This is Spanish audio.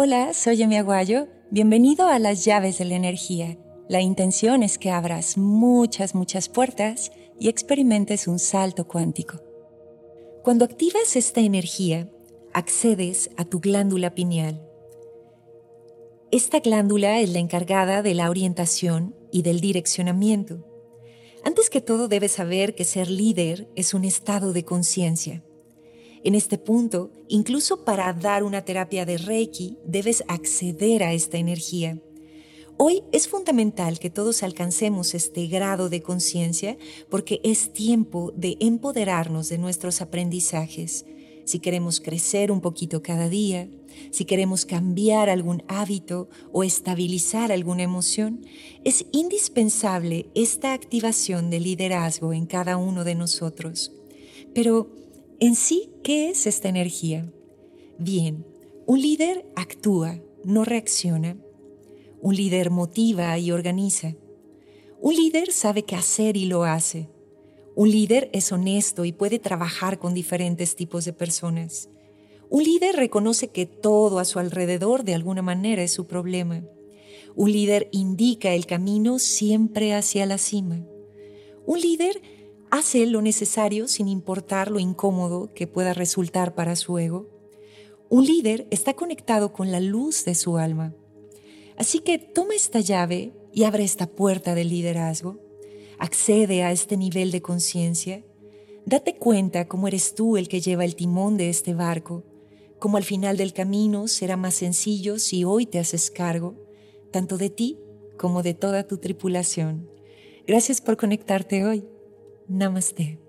Hola, soy Emi Aguayo. Bienvenido a las llaves de la energía. La intención es que abras muchas, muchas puertas y experimentes un salto cuántico. Cuando activas esta energía, accedes a tu glándula pineal. Esta glándula es la encargada de la orientación y del direccionamiento. Antes que todo debes saber que ser líder es un estado de conciencia. En este punto, incluso para dar una terapia de Reiki, debes acceder a esta energía. Hoy es fundamental que todos alcancemos este grado de conciencia porque es tiempo de empoderarnos de nuestros aprendizajes. Si queremos crecer un poquito cada día, si queremos cambiar algún hábito o estabilizar alguna emoción, es indispensable esta activación de liderazgo en cada uno de nosotros. Pero, en sí, ¿qué es esta energía? Bien, un líder actúa, no reacciona. Un líder motiva y organiza. Un líder sabe qué hacer y lo hace. Un líder es honesto y puede trabajar con diferentes tipos de personas. Un líder reconoce que todo a su alrededor de alguna manera es su problema. Un líder indica el camino siempre hacia la cima. Un líder hace lo necesario sin importar lo incómodo que pueda resultar para su ego. Un líder está conectado con la luz de su alma. Así que toma esta llave y abre esta puerta del liderazgo. Accede a este nivel de conciencia. Date cuenta cómo eres tú el que lleva el timón de este barco, cómo al final del camino será más sencillo si hoy te haces cargo, tanto de ti como de toda tu tripulación. Gracias por conectarte hoy. नमस्ते।